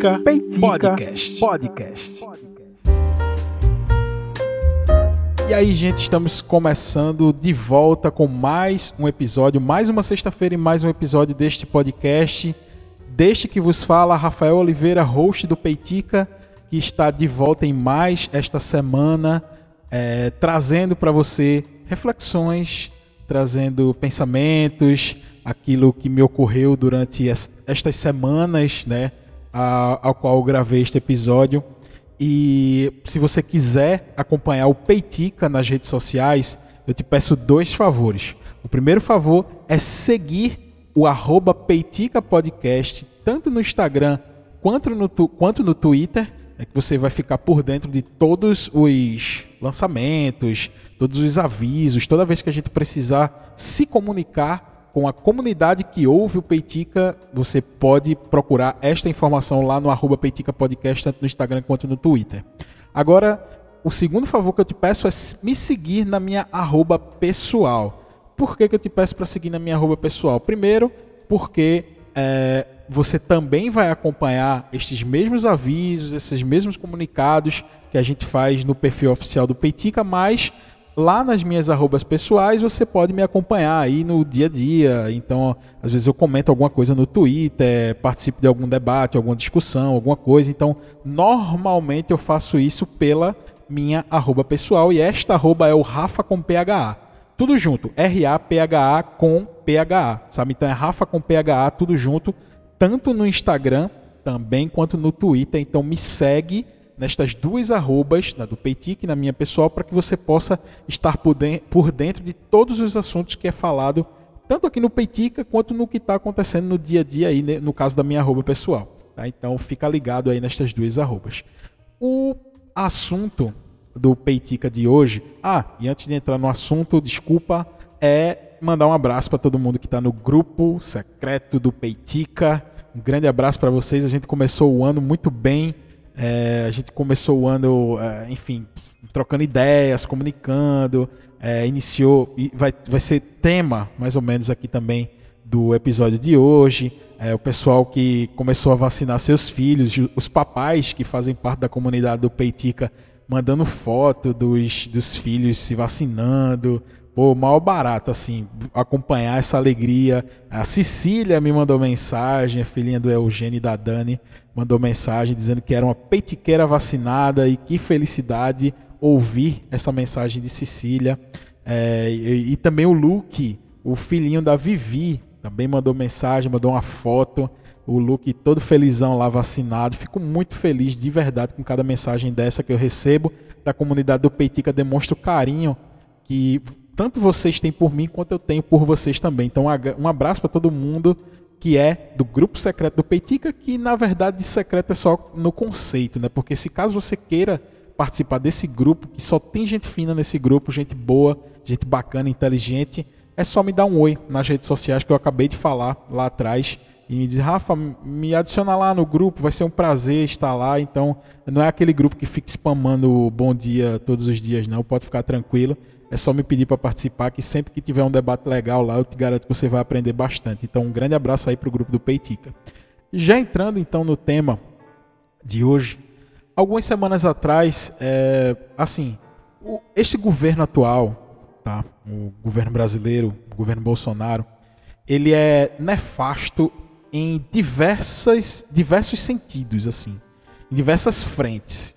Peitica, Peitica Podcast. Podcast. E aí, gente, estamos começando de volta com mais um episódio, mais uma sexta-feira e mais um episódio deste podcast. Deste que vos fala Rafael Oliveira, host do Peitica, que está de volta em mais esta semana, é, trazendo para você reflexões, trazendo pensamentos, aquilo que me ocorreu durante estas semanas, né, a, ao qual eu gravei este episódio. E se você quiser acompanhar o Peitica nas redes sociais, eu te peço dois favores. O primeiro favor é seguir o arroba Peitica Podcast, tanto no Instagram quanto no, quanto no Twitter, é que você vai ficar por dentro de todos os lançamentos, todos os avisos, toda vez que a gente precisar se comunicar com a comunidade que ouve o Peitica, você pode procurar esta informação lá no arroba Peitica Podcast, tanto no Instagram quanto no Twitter. Agora, o segundo favor que eu te peço é me seguir na minha arroba pessoal. Por que, que eu te peço para seguir na minha arroba pessoal? Primeiro, porque é, você também vai acompanhar estes mesmos avisos, esses mesmos comunicados que a gente faz no perfil oficial do Peitica, mas Lá nas minhas arrobas pessoais você pode me acompanhar aí no dia a dia. Então, às vezes eu comento alguma coisa no Twitter, participo de algum debate, alguma discussão, alguma coisa. Então, normalmente eu faço isso pela minha arroba pessoal e esta arroba é o Rafa com PHA. Tudo junto, R-A-P-H-A com PHA, sabe? Então é Rafa com PHA, tudo junto, tanto no Instagram também quanto no Twitter. Então me segue nestas duas arrobas, na do Peitic e na minha pessoal, para que você possa estar por dentro de todos os assuntos que é falado, tanto aqui no Peitica quanto no que está acontecendo no dia a dia aí, né, no caso da minha arroba pessoal. Tá? Então fica ligado aí nestas duas arrobas. O assunto do Peitica de hoje, ah, e antes de entrar no assunto, desculpa, é mandar um abraço para todo mundo que está no grupo secreto do Peitica. Um grande abraço para vocês. A gente começou o ano muito bem é, a gente começou o ano, é, enfim, trocando ideias, comunicando, é, iniciou, e vai, vai ser tema, mais ou menos, aqui também do episódio de hoje. É, o pessoal que começou a vacinar seus filhos, os papais que fazem parte da comunidade do Peitica, mandando foto dos, dos filhos se vacinando, Pô, mal barato, assim, acompanhar essa alegria. A Cecília me mandou mensagem, a filhinha do Eugênio e da Dani, mandou mensagem dizendo que era uma peitiqueira vacinada e que felicidade ouvir essa mensagem de Cecília. É, e, e, também o Luke, o filhinho da Vivi, também mandou mensagem, mandou uma foto. O Luke todo felizão lá vacinado. Fico muito feliz de verdade com cada mensagem dessa que eu recebo da comunidade do Peitica. Demonstra o carinho que tanto vocês têm por mim quanto eu tenho por vocês também. Então, um abraço para todo mundo que é do grupo secreto do Peitica, que na verdade de secreto é só no conceito, né? Porque se caso você queira participar desse grupo, que só tem gente fina nesse grupo, gente boa, gente bacana, inteligente, é só me dar um oi nas redes sociais que eu acabei de falar lá atrás e me dizer, Rafa, me adiciona lá no grupo, vai ser um prazer estar lá. Então, não é aquele grupo que fica spamando bom dia todos os dias, não, pode ficar tranquilo. É só me pedir para participar, que sempre que tiver um debate legal lá, eu te garanto que você vai aprender bastante. Então, um grande abraço aí para o grupo do Peitica. Já entrando então no tema de hoje, algumas semanas atrás, é, assim, o, este governo atual, tá? o governo brasileiro, o governo Bolsonaro, ele é nefasto em diversas, diversos sentidos, assim, em diversas frentes.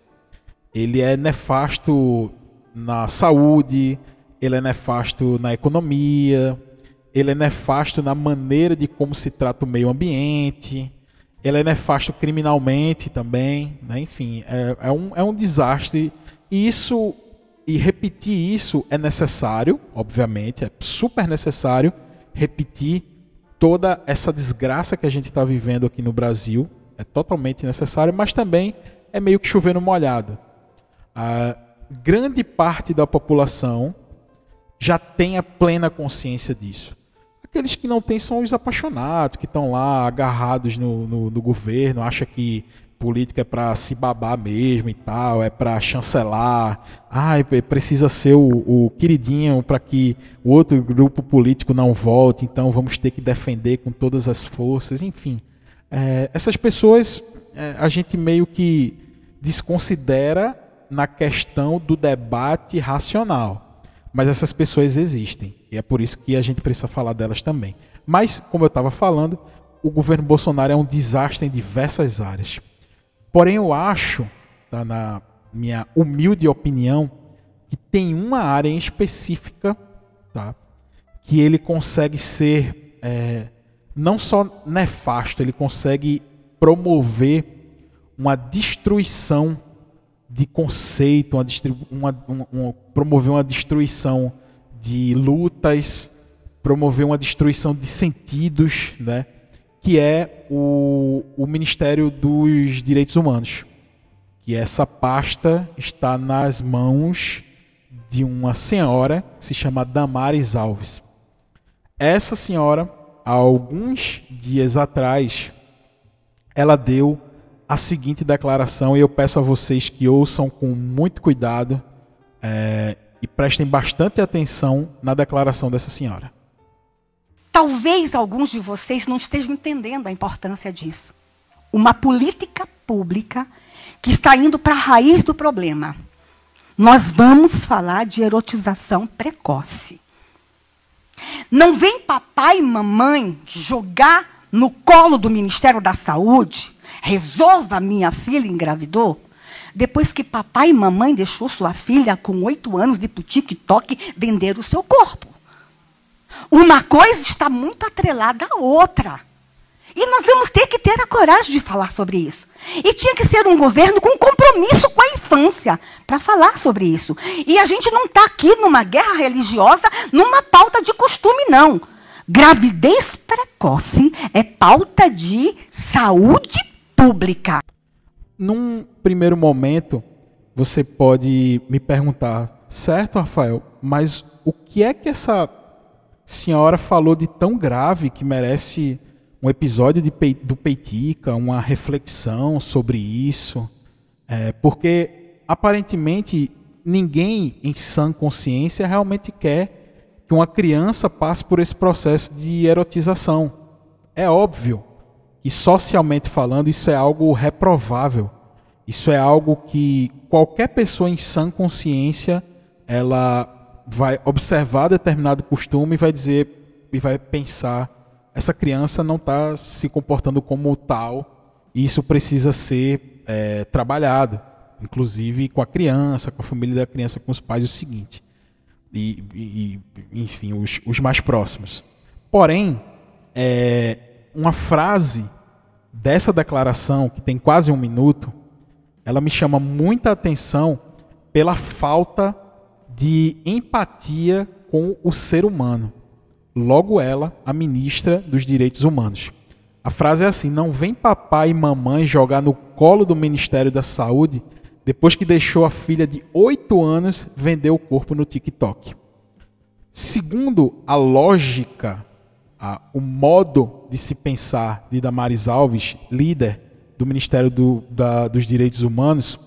Ele é nefasto na saúde, ele é nefasto na economia, ele é nefasto na maneira de como se trata o meio ambiente, ele é nefasto criminalmente também, né? enfim, é, é, um, é um desastre. E isso e repetir isso é necessário, obviamente, é super necessário repetir toda essa desgraça que a gente está vivendo aqui no Brasil, é totalmente necessário, mas também é meio que chover no molhado. Ah, grande parte da população já tem a plena consciência disso. Aqueles que não têm são os apaixonados, que estão lá agarrados no, no, no governo, acham que política é para se babar mesmo e tal, é para chancelar, ah, precisa ser o, o queridinho para que o outro grupo político não volte, então vamos ter que defender com todas as forças, enfim. É, essas pessoas é, a gente meio que desconsidera na questão do debate racional. Mas essas pessoas existem. E é por isso que a gente precisa falar delas também. Mas, como eu estava falando, o governo Bolsonaro é um desastre em diversas áreas. Porém, eu acho, tá, na minha humilde opinião, que tem uma área em específica tá, que ele consegue ser é, não só nefasto, ele consegue promover uma destruição de conceito, uma, uma, uma, promover uma destruição de lutas, promover uma destruição de sentidos, né? que é o, o Ministério dos Direitos Humanos. Que essa pasta está nas mãos de uma senhora que se chama Damares Alves. Essa senhora, há alguns dias atrás, ela deu a seguinte declaração, e eu peço a vocês que ouçam com muito cuidado é, e prestem bastante atenção na declaração dessa senhora. Talvez alguns de vocês não estejam entendendo a importância disso. Uma política pública que está indo para a raiz do problema. Nós vamos falar de erotização precoce. Não vem papai e mamãe jogar no colo do Ministério da Saúde resolva minha filha engravidou? Depois que papai e mamãe deixou sua filha com oito anos de pro TikTok vender o seu corpo. Uma coisa está muito atrelada à outra. E nós vamos ter que ter a coragem de falar sobre isso. E tinha que ser um governo com compromisso com a infância para falar sobre isso. E a gente não está aqui numa guerra religiosa, numa pauta de costume, não. Gravidez precoce é pauta de saúde pública. Num primeiro momento, você pode me perguntar, certo, Rafael, mas o que é que essa senhora falou de tão grave que merece um episódio de, do Peitica, uma reflexão sobre isso? É, porque aparentemente ninguém em sã consciência realmente quer que uma criança passe por esse processo de erotização. É óbvio que socialmente falando isso é algo reprovável. Isso é algo que qualquer pessoa em sã consciência ela vai observar determinado costume e vai dizer e vai pensar essa criança não está se comportando como tal e isso precisa ser é, trabalhado, inclusive com a criança, com a família da criança, com os pais o seguinte e, e enfim os, os mais próximos. Porém, é, uma frase dessa declaração, que tem quase um minuto, ela me chama muita atenção pela falta de empatia com o ser humano. Logo ela, a ministra dos Direitos Humanos. A frase é assim: Não vem papai e mamãe jogar no colo do Ministério da Saúde depois que deixou a filha de 8 anos vender o corpo no TikTok. Segundo a lógica o modo de se pensar de Damares Alves, líder do Ministério do, da, dos Direitos Humanos,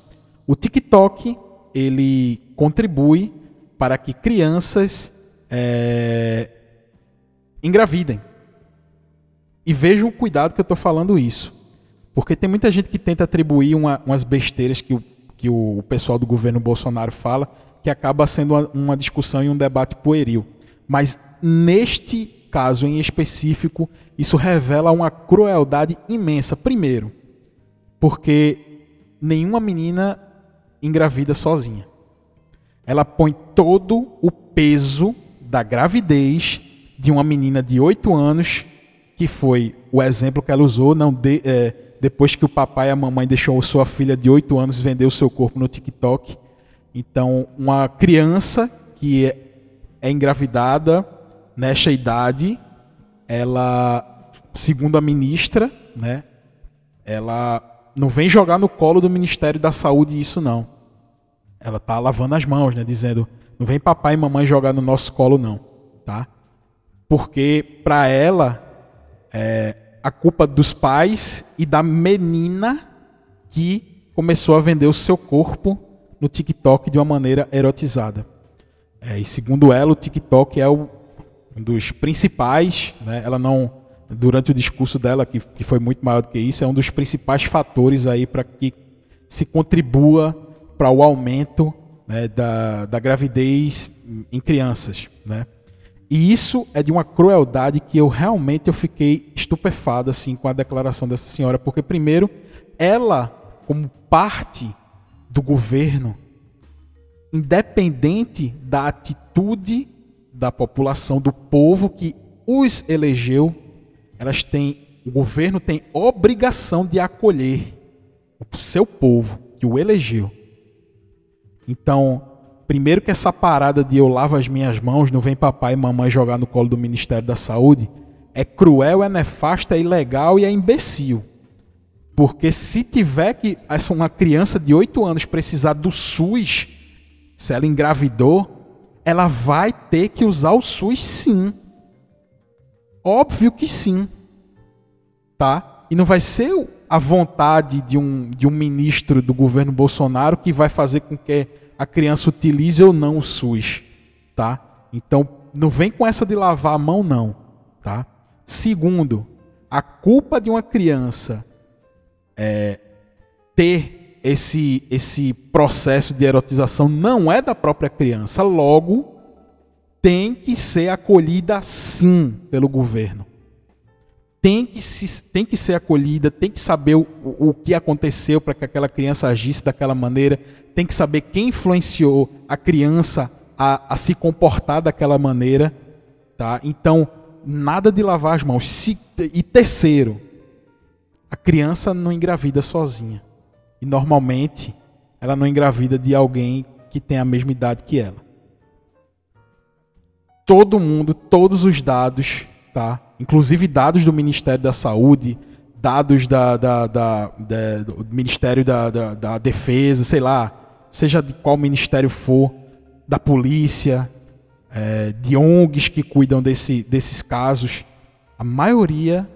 o TikTok ele contribui para que crianças é, engravidem. E vejam o cuidado que eu estou falando isso. Porque tem muita gente que tenta atribuir uma, umas besteiras que o, que o pessoal do governo Bolsonaro fala, que acaba sendo uma, uma discussão e um debate pueril. Mas neste caso em específico, isso revela uma crueldade imensa. Primeiro, porque nenhuma menina engravida sozinha. Ela põe todo o peso da gravidez de uma menina de 8 anos, que foi o exemplo que ela usou, não de, é, depois que o papai e a mamãe deixou sua filha de 8 anos vender o seu corpo no TikTok. Então, uma criança que é, é engravidada nesta idade, ela, segundo a ministra, né, ela não vem jogar no colo do Ministério da Saúde isso não. Ela está lavando as mãos, né, dizendo, não vem papai e mamãe jogar no nosso colo não, tá? Porque para ela é a culpa dos pais e da menina que começou a vender o seu corpo no TikTok de uma maneira erotizada. É, e segundo ela, o TikTok é o dos principais, né? ela não, durante o discurso dela, que, que foi muito maior do que isso, é um dos principais fatores aí para que se contribua para o aumento né, da, da gravidez em crianças, né? E isso é de uma crueldade que eu realmente eu fiquei estupefado assim com a declaração dessa senhora, porque primeiro ela, como parte do governo, independente da atitude da população, do povo que os elegeu, elas têm, o governo tem obrigação de acolher o seu povo que o elegeu. Então, primeiro que essa parada de eu lavo as minhas mãos, não vem papai e mamãe jogar no colo do Ministério da Saúde, é cruel, é nefasto, é ilegal e é imbecil. Porque se tiver que uma criança de 8 anos precisar do SUS, se ela engravidou, ela vai ter que usar o SUS sim. Óbvio que sim. Tá? E não vai ser a vontade de um, de um ministro do governo Bolsonaro que vai fazer com que a criança utilize ou não o SUS, tá? Então, não vem com essa de lavar a mão não, tá? Segundo, a culpa de uma criança é, ter esse, esse processo de erotização não é da própria criança, logo tem que ser acolhida sim pelo governo. Tem que, se, tem que ser acolhida, tem que saber o, o que aconteceu para que aquela criança agisse daquela maneira, tem que saber quem influenciou a criança a, a se comportar daquela maneira. Tá? Então, nada de lavar as mãos. Se, e terceiro, a criança não engravida sozinha. Normalmente ela não engravida de alguém que tem a mesma idade que ela todo mundo, todos os dados, tá? inclusive dados do Ministério da Saúde, dados da, da, da, da do Ministério da, da, da, Defesa, sei lá, seja de qual ministério for, da polícia, é, de ONGs que cuidam desse, desses casos, a maioria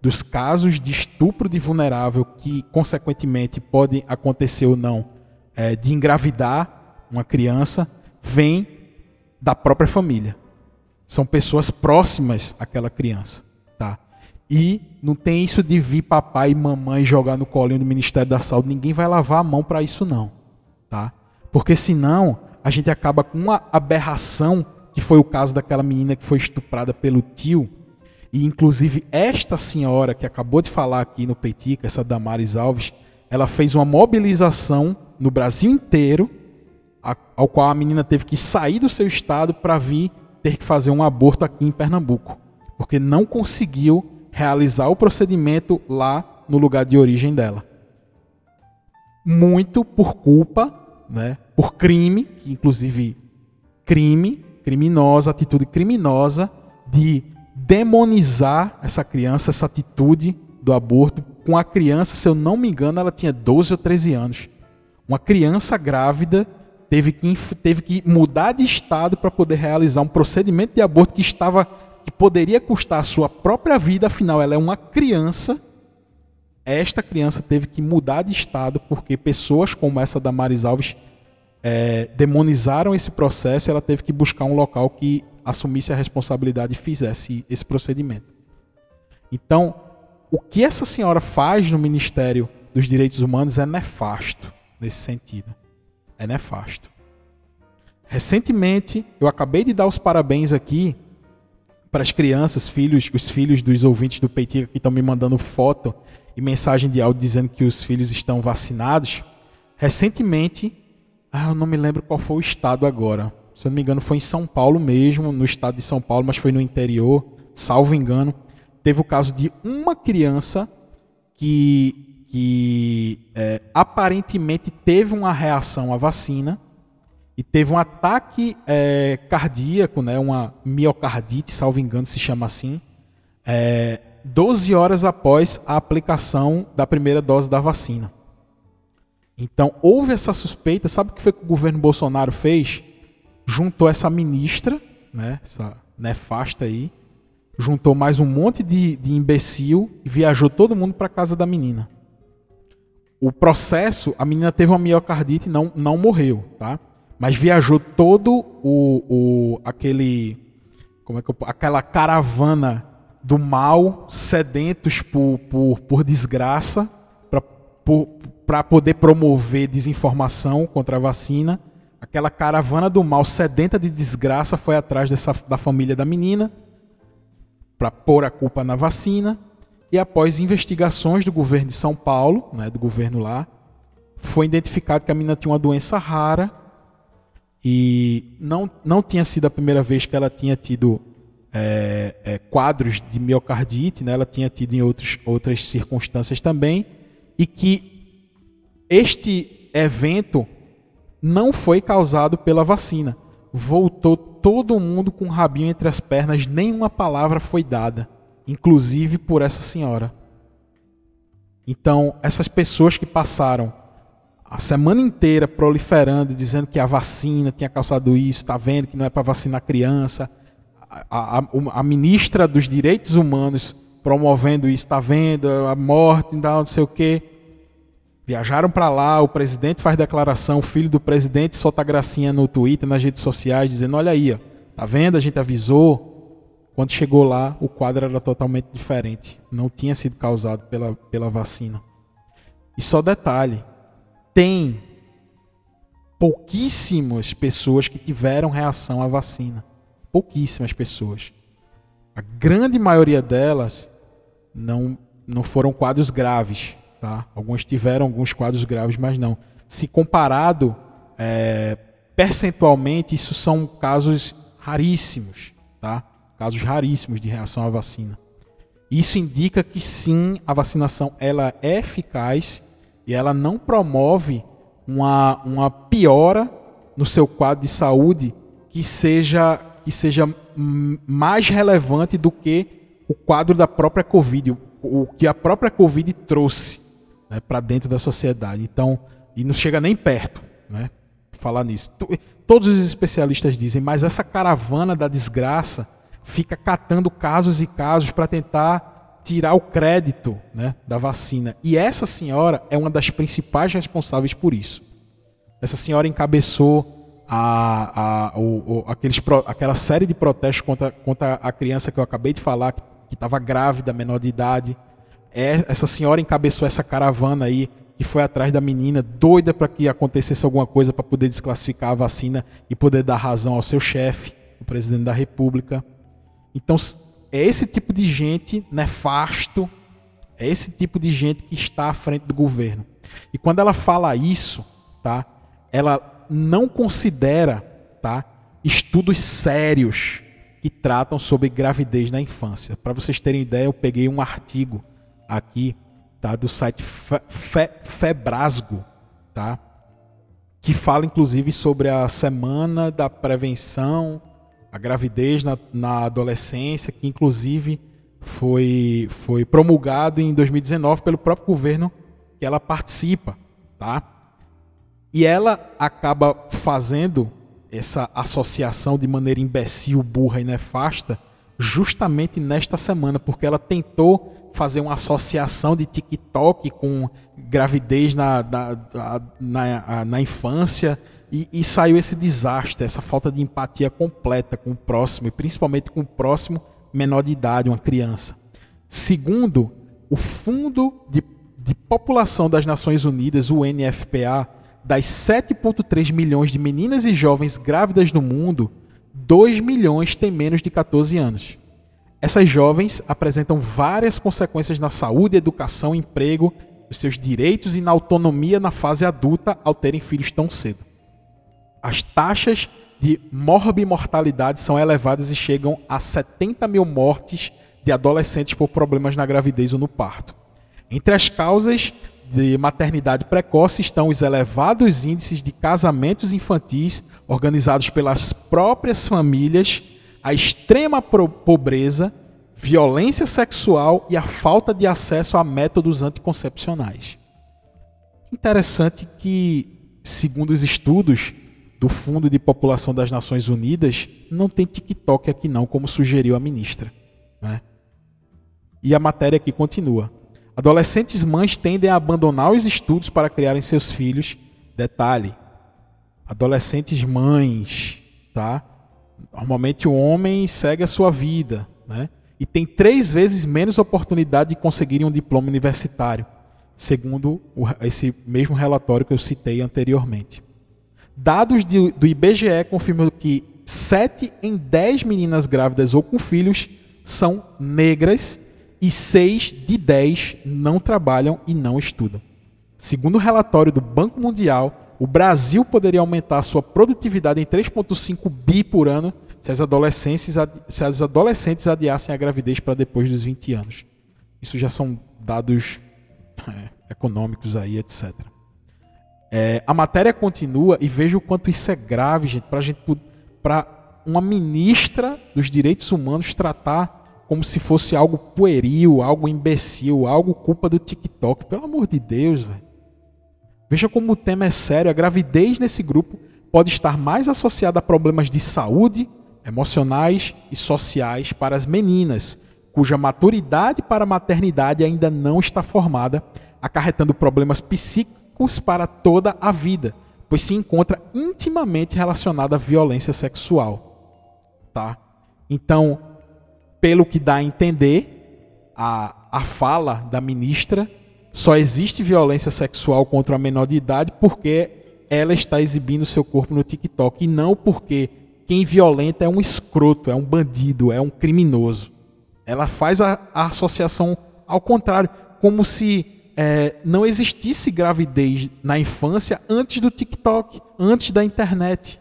dos casos de estupro de vulnerável que, consequentemente, podem acontecer ou não, é, de engravidar uma criança, vem da própria família. São pessoas próximas àquela criança, tá? E não tem isso de vir papai e mamãe jogar no colinho do Ministério da Saúde. Ninguém vai lavar a mão para isso não, tá? Porque senão a gente acaba com uma aberração que foi o caso daquela menina que foi estuprada pelo tio. E inclusive esta senhora que acabou de falar aqui no Peitica, essa Damares Alves, ela fez uma mobilização no Brasil inteiro ao qual a menina teve que sair do seu estado para vir ter que fazer um aborto aqui em Pernambuco, porque não conseguiu realizar o procedimento lá no lugar de origem dela. Muito por culpa, né, por crime, inclusive crime, criminosa, atitude criminosa de demonizar essa criança, essa atitude do aborto com a criança, se eu não me engano, ela tinha 12 ou 13 anos. Uma criança grávida teve que, teve que mudar de estado para poder realizar um procedimento de aborto que estava que poderia custar a sua própria vida, afinal ela é uma criança. Esta criança teve que mudar de estado porque pessoas como essa da Maris Alves é, demonizaram esse processo. Ela teve que buscar um local que assumisse a responsabilidade e fizesse esse procedimento. Então, o que essa senhora faz no Ministério dos Direitos Humanos é nefasto nesse sentido é nefasto. Recentemente, eu acabei de dar os parabéns aqui para as crianças, filhos, os filhos dos ouvintes do Peitica que estão me mandando foto e mensagem de áudio dizendo que os filhos estão vacinados. Recentemente, ah, eu não me lembro qual foi o estado agora. Se eu não me engano, foi em São Paulo mesmo, no estado de São Paulo, mas foi no interior, salvo engano. Teve o caso de uma criança que que é, aparentemente teve uma reação à vacina e teve um ataque é, cardíaco, né, uma miocardite, salvo engano se chama assim, é, 12 horas após a aplicação da primeira dose da vacina. Então, houve essa suspeita, sabe o que foi que o governo Bolsonaro fez? Juntou essa ministra, né, essa nefasta aí, juntou mais um monte de, de imbecil e viajou todo mundo para casa da menina o processo, a menina teve uma miocardite e não, não morreu, tá? Mas viajou todo o, o aquele como é que eu, aquela caravana do mal, sedentos por, por, por desgraça, para poder promover desinformação contra a vacina. Aquela caravana do mal sedenta de desgraça foi atrás dessa, da família da menina para pôr a culpa na vacina. E após investigações do governo de São Paulo, né, do governo lá, foi identificado que a menina tinha uma doença rara e não, não tinha sido a primeira vez que ela tinha tido é, é, quadros de miocardite, né? ela tinha tido em outros, outras circunstâncias também, e que este evento não foi causado pela vacina. Voltou todo mundo com o rabinho entre as pernas, nenhuma palavra foi dada, inclusive por essa senhora. Então, essas pessoas que passaram a semana inteira proliferando, dizendo que a vacina tinha causado isso, está vendo que não é para vacinar criança, a, a, a, ministra dos Direitos Humanos promovendo isso, está vendo a morte, não sei o quê. Viajaram para lá, o presidente faz declaração, o filho do presidente solta gracinha no Twitter, nas redes sociais, dizendo: Olha aí, ó, tá vendo? A gente avisou. Quando chegou lá, o quadro era totalmente diferente. Não tinha sido causado pela, pela vacina. E só detalhe: tem pouquíssimas pessoas que tiveram reação à vacina. Pouquíssimas pessoas. A grande maioria delas não, não foram quadros graves. Tá? Alguns tiveram alguns quadros graves, mas não. Se comparado é, percentualmente, isso são casos raríssimos, tá? Casos raríssimos de reação à vacina. Isso indica que sim, a vacinação ela é eficaz e ela não promove uma, uma piora no seu quadro de saúde que seja, que seja mais relevante do que o quadro da própria Covid, o, o que a própria Covid trouxe né, para dentro da sociedade. Então, e não chega nem perto, né? Falar nisso. Todos os especialistas dizem, mas essa caravana da desgraça fica catando casos e casos para tentar tirar o crédito né, da vacina. E essa senhora é uma das principais responsáveis por isso. Essa senhora encabeçou a, a, o, o, aqueles, aquela série de protestos contra, contra a criança que eu acabei de falar, que estava grávida, menor de idade essa senhora encabeçou essa caravana aí que foi atrás da menina, doida para que acontecesse alguma coisa para poder desclassificar a vacina e poder dar razão ao seu chefe, o presidente da República. Então, é esse tipo de gente nefasto, é esse tipo de gente que está à frente do governo. E quando ela fala isso, tá? Ela não considera, tá? Estudos sérios que tratam sobre gravidez na infância. Para vocês terem ideia, eu peguei um artigo aqui, tá? Do site Fe, Fe, Febrasgo, tá? Que fala inclusive sobre a semana da prevenção a gravidez na, na adolescência, que inclusive foi, foi promulgado em 2019 pelo próprio governo que ela participa, tá? E ela acaba fazendo essa associação de maneira imbecil, burra e nefasta justamente nesta semana, porque ela tentou fazer uma associação de TikTok com gravidez na, na, na, na infância e, e, saiu esse desastre, essa falta de empatia completa com o próximo, e principalmente com o próximo menor de idade, uma criança. Segundo, o Fundo de, de População das Nações Unidas, o NFPA, das 7,3 milhões de meninas e jovens grávidas no mundo, 2 milhões têm menos de 14 anos. Essas jovens apresentam várias consequências na saúde, educação, emprego, nos seus direitos e na autonomia na fase adulta ao terem filhos tão cedo. As taxas de morbimortalidade são elevadas e chegam a 70 mil mortes de adolescentes por problemas na gravidez ou no parto. Entre as causas de maternidade precoce estão os elevados índices de casamentos infantis organizados pelas próprias famílias a extrema pobreza, violência sexual e a falta de acesso a métodos anticoncepcionais. Interessante que, segundo os estudos do Fundo de População das Nações Unidas, não tem TikTok aqui não, como sugeriu a ministra. Né? E a matéria aqui continua. Adolescentes mães tendem a abandonar os estudos para criarem seus filhos. Detalhe: adolescentes mães, tá? Normalmente o homem segue a sua vida, né? e têm três vezes menos oportunidade de conseguirem um diploma universitário, segundo esse mesmo relatório que eu citei anteriormente. Dados do IBGE confirmam que 7 em 10 meninas grávidas ou com filhos são negras e 6 de 10 não trabalham e não estudam. Segundo o relatório do Banco Mundial, o Brasil poderia aumentar sua produtividade em 3,5 bi por ano se as, adolescentes, se as adolescentes adiassem a gravidez para depois dos 20 anos. Isso já são dados é, econômicos aí, etc. É, a matéria continua e veja o quanto isso é grave, gente, para gente, para uma ministra dos direitos humanos tratar como se fosse algo pueril, algo imbecil, algo culpa do TikTok. Pelo amor de Deus, velho. Veja como o tema é sério. A gravidez nesse grupo pode estar mais associada a problemas de saúde, emocionais e sociais para as meninas, cuja maturidade para a maternidade ainda não está formada, acarretando problemas psíquicos para toda a vida, pois se encontra intimamente relacionada à violência sexual. Tá? Então, pelo que dá a entender, a, a fala da ministra, só existe violência sexual contra a menor de idade porque ela está exibindo seu corpo no TikTok e não porque quem violenta é um escroto, é um bandido, é um criminoso. Ela faz a, a associação ao contrário, como se é, não existisse gravidez na infância antes do TikTok, antes da internet.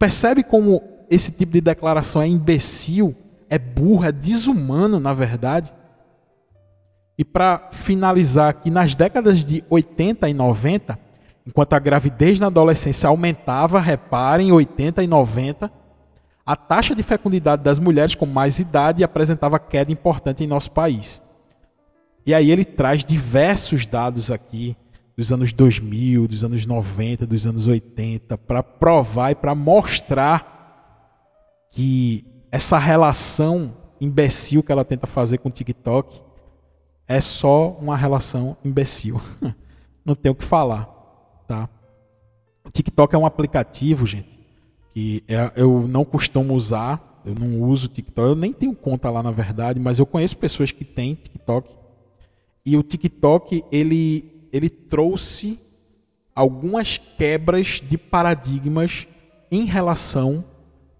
Percebe como esse tipo de declaração é imbecil, é burro, é desumano, na verdade? E para finalizar aqui, nas décadas de 80 e 90, enquanto a gravidez na adolescência aumentava, reparem, 80 e 90, a taxa de fecundidade das mulheres com mais idade apresentava queda importante em nosso país. E aí ele traz diversos dados aqui dos anos 2000, dos anos 90, dos anos 80, para provar e para mostrar que essa relação imbecil que ela tenta fazer com o TikTok é só uma relação imbecil. Não tem o que falar, tá? O TikTok é um aplicativo, gente, que é, eu não costumo usar, eu não uso TikTok, eu nem tenho conta lá na verdade, mas eu conheço pessoas que têm TikTok e o TikTok ele, ele trouxe algumas quebras de paradigmas em relação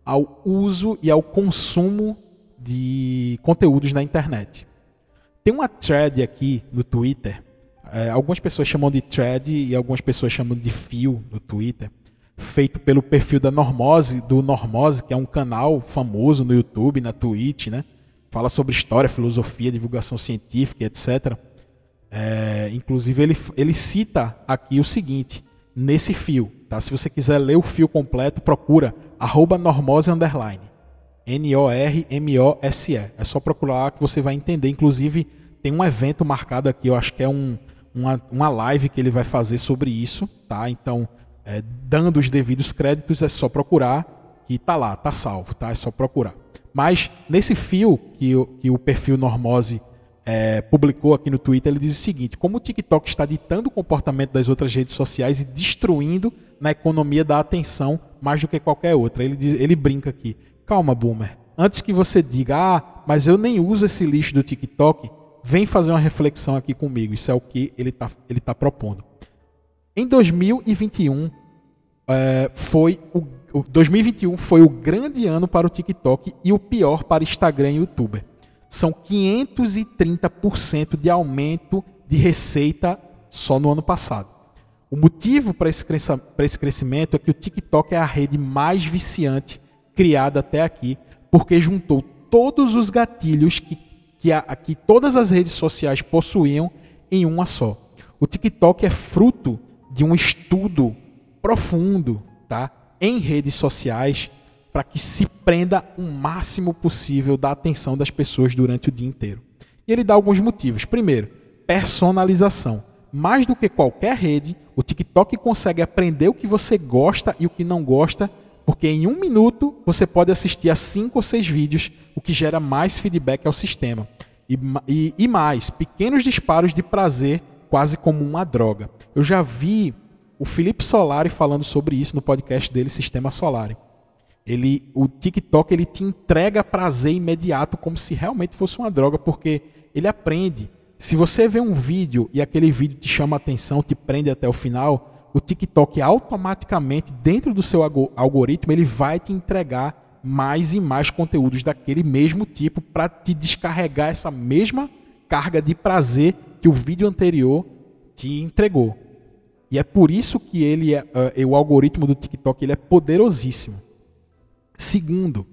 ao uso e ao consumo de conteúdos na internet. Tem uma thread aqui no Twitter, é, algumas pessoas chamam de thread e algumas pessoas chamam de fio no Twitter, feito pelo perfil da Normose, do Normose, que é um canal famoso no YouTube, na Twitch, né? Fala sobre história, filosofia, divulgação científica, etc. É, inclusive, ele, ele cita aqui o seguinte, nesse fio. Tá? Se você quiser ler o fio completo, procura arroba normose underline. N-O-R-M-O-S-E. É só procurar que você vai entender. Inclusive, tem um evento marcado aqui, eu acho que é um, uma, uma live que ele vai fazer sobre isso. Tá? Então, é, dando os devidos créditos, é só procurar que tá lá, tá salvo, tá? É só procurar. Mas nesse fio que, que o perfil Normose é, publicou aqui no Twitter, ele diz o seguinte: como o TikTok está ditando o comportamento das outras redes sociais e destruindo na economia da atenção mais do que qualquer outra. Ele, diz, ele brinca aqui: calma, boomer. Antes que você diga, ah, mas eu nem uso esse lixo do TikTok, vem fazer uma reflexão aqui comigo. Isso é o que ele está ele tá propondo. Em 2021, é, foi o, 2021 foi o grande ano para o TikTok e o pior para Instagram e YouTuber são 530% de aumento de receita só no ano passado. O motivo para esse crescimento é que o TikTok é a rede mais viciante criada até aqui, porque juntou todos os gatilhos que, que, a, que todas as redes sociais possuíam em uma só. O TikTok é fruto de um estudo profundo tá, em redes sociais para que se prenda o máximo possível da atenção das pessoas durante o dia inteiro. E ele dá alguns motivos. Primeiro, personalização. Mais do que qualquer rede, o TikTok consegue aprender o que você gosta e o que não gosta, porque em um minuto você pode assistir a cinco ou seis vídeos, o que gera mais feedback ao sistema. E, e, e mais, pequenos disparos de prazer, quase como uma droga. Eu já vi o Felipe Solari falando sobre isso no podcast dele, Sistema Solari Ele, o TikTok ele te entrega prazer imediato como se realmente fosse uma droga, porque ele aprende. Se você vê um vídeo e aquele vídeo te chama a atenção, te prende até o final, o TikTok automaticamente, dentro do seu algoritmo, ele vai te entregar mais e mais conteúdos daquele mesmo tipo para te descarregar essa mesma carga de prazer que o vídeo anterior te entregou. E é por isso que ele é, uh, o algoritmo do TikTok ele é poderosíssimo. Segundo,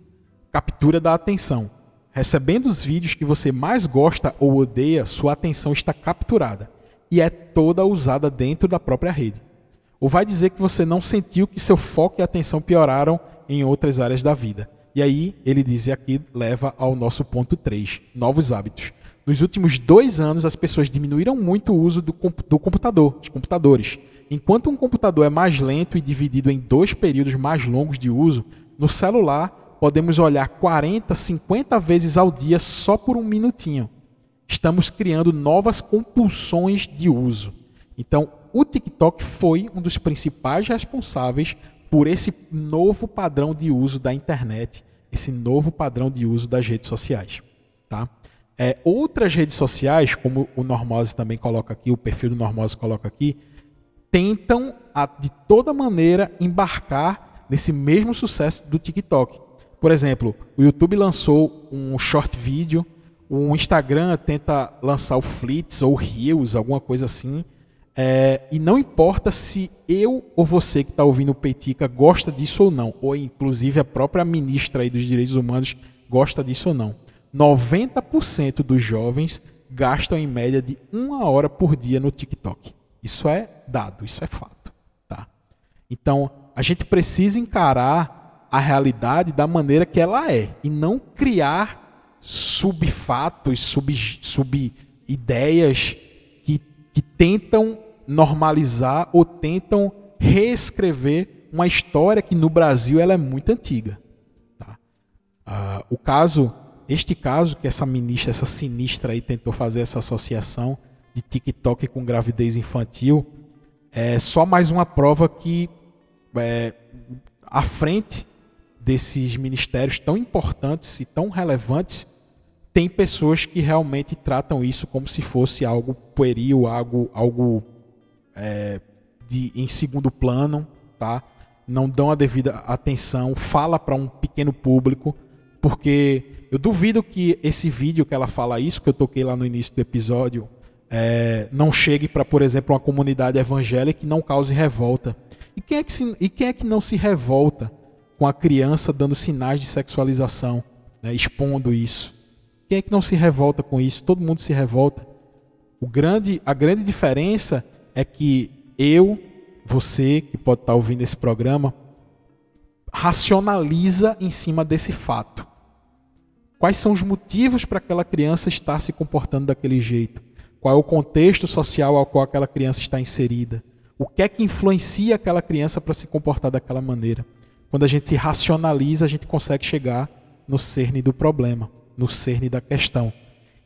captura da atenção. Recebendo os vídeos que você mais gosta ou odeia, sua atenção está capturada e é toda usada dentro da própria rede. Ou vai dizer que você não sentiu que seu foco e atenção pioraram em outras áreas da vida. E aí, ele diz, aqui leva ao nosso ponto 3, novos hábitos. Nos últimos dois anos, as pessoas diminuíram muito o uso do, do computador, dos computadores. Enquanto um computador é mais lento e dividido em dois períodos mais longos de uso, no celular podemos olhar 40, 50 vezes ao dia só por um minutinho. Estamos criando novas compulsões de uso. Então, o TikTok foi um dos principais responsáveis por esse novo padrão de uso da internet, esse novo padrão de uso das redes sociais. Tá? É, outras redes sociais, como o Normose também coloca aqui, o perfil do Normose coloca aqui, tentam a, de toda maneira embarcar nesse mesmo sucesso do TikTok. Por exemplo, o YouTube lançou um short vídeo, o Instagram tenta lançar o Flits ou Reels, alguma coisa assim. É, e não importa se eu ou você que está ouvindo o Peitica gosta disso ou não, ou inclusive a própria ministra aí dos direitos humanos gosta disso ou não. 90% dos jovens gastam em média de uma hora por dia no TikTok. Isso é dado, isso é fato. Tá? Então, a gente precisa encarar a realidade da maneira que ela é e não criar subfatos, sub, sub ideias que tentam normalizar ou tentam reescrever uma história que no Brasil ela é muito antiga. Tá? Uh, o caso este caso, que essa ministra, essa sinistra aí tentou fazer essa associação de TikTok com gravidez infantil, é só mais uma prova que é, à frente desses ministérios tão importantes e tão relevantes, tem pessoas que realmente tratam isso como se fosse algo pueril, algo, algo é, de, em segundo plano, tá? não dão a devida atenção, fala para um pequeno público, porque eu duvido que esse vídeo que ela fala isso, que eu toquei lá no início do episódio, é, não chegue para, por exemplo, uma comunidade evangélica e não cause revolta. E quem, é que se, e quem é que não se revolta com a criança dando sinais de sexualização, né, expondo isso? Quem é que não se revolta com isso? Todo mundo se revolta. O grande, a grande diferença é que eu, você que pode estar ouvindo esse programa, racionaliza em cima desse fato. Quais são os motivos para aquela criança estar se comportando daquele jeito? Qual é o contexto social ao qual aquela criança está inserida? O que é que influencia aquela criança para se comportar daquela maneira? Quando a gente se racionaliza, a gente consegue chegar no cerne do problema, no cerne da questão.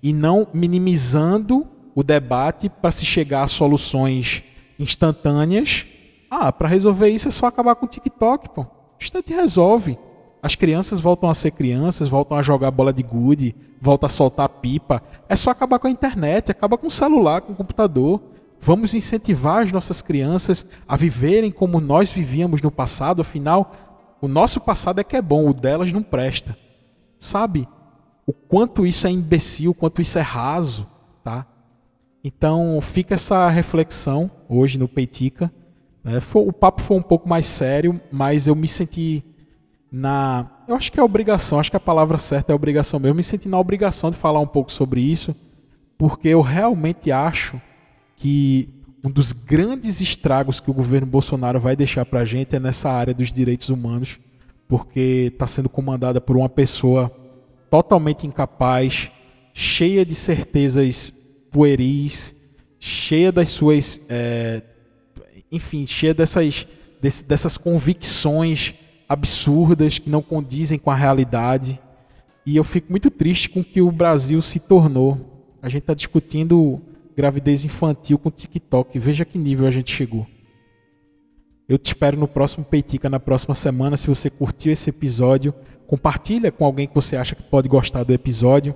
E não minimizando o debate para se chegar a soluções instantâneas. Ah, para resolver isso é só acabar com o TikTok, pô. Instante resolve. As crianças voltam a ser crianças, voltam a jogar bola de gude, voltam a soltar pipa. É só acabar com a internet, acaba com o celular, com o computador. Vamos incentivar as nossas crianças a viverem como nós vivíamos no passado, afinal, o nosso passado é que é bom, o delas não presta. Sabe? O quanto isso é imbecil, o quanto isso é raso, tá? Então, fica essa reflexão hoje no Peitica. É, o papo foi um pouco mais sério, mas eu me senti na. Eu acho que é obrigação, acho que a palavra certa é obrigação mesmo. Me senti na obrigação de falar um pouco sobre isso, porque eu realmente acho que um dos grandes estragos que o governo Bolsonaro vai deixar para a gente é nessa área dos direitos humanos, porque está sendo comandada por uma pessoa totalmente incapaz, cheia de certezas pueris, cheia das suas. É, enfim, cheia dessas, dessas convicções absurdas que não condizem com a realidade. E eu fico muito triste com o que o Brasil se tornou. A gente está discutindo gravidez infantil com TikTok. Veja que nível a gente chegou. Eu te espero no próximo Peitica na próxima semana. Se você curtiu esse episódio, compartilha com alguém que você acha que pode gostar do episódio.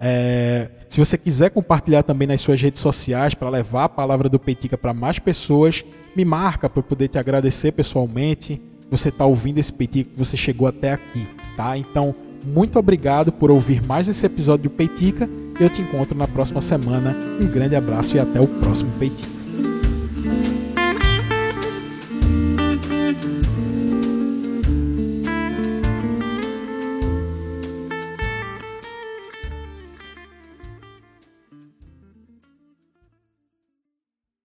É, se você quiser compartilhar também nas suas redes sociais para levar a palavra do Peitica para mais pessoas, me marca para poder te agradecer pessoalmente. Você está ouvindo esse Peitica, você chegou até aqui, tá? Então, muito obrigado por ouvir mais esse episódio do Peitica. Eu te encontro na próxima semana. Um grande abraço e até o próximo Peitica.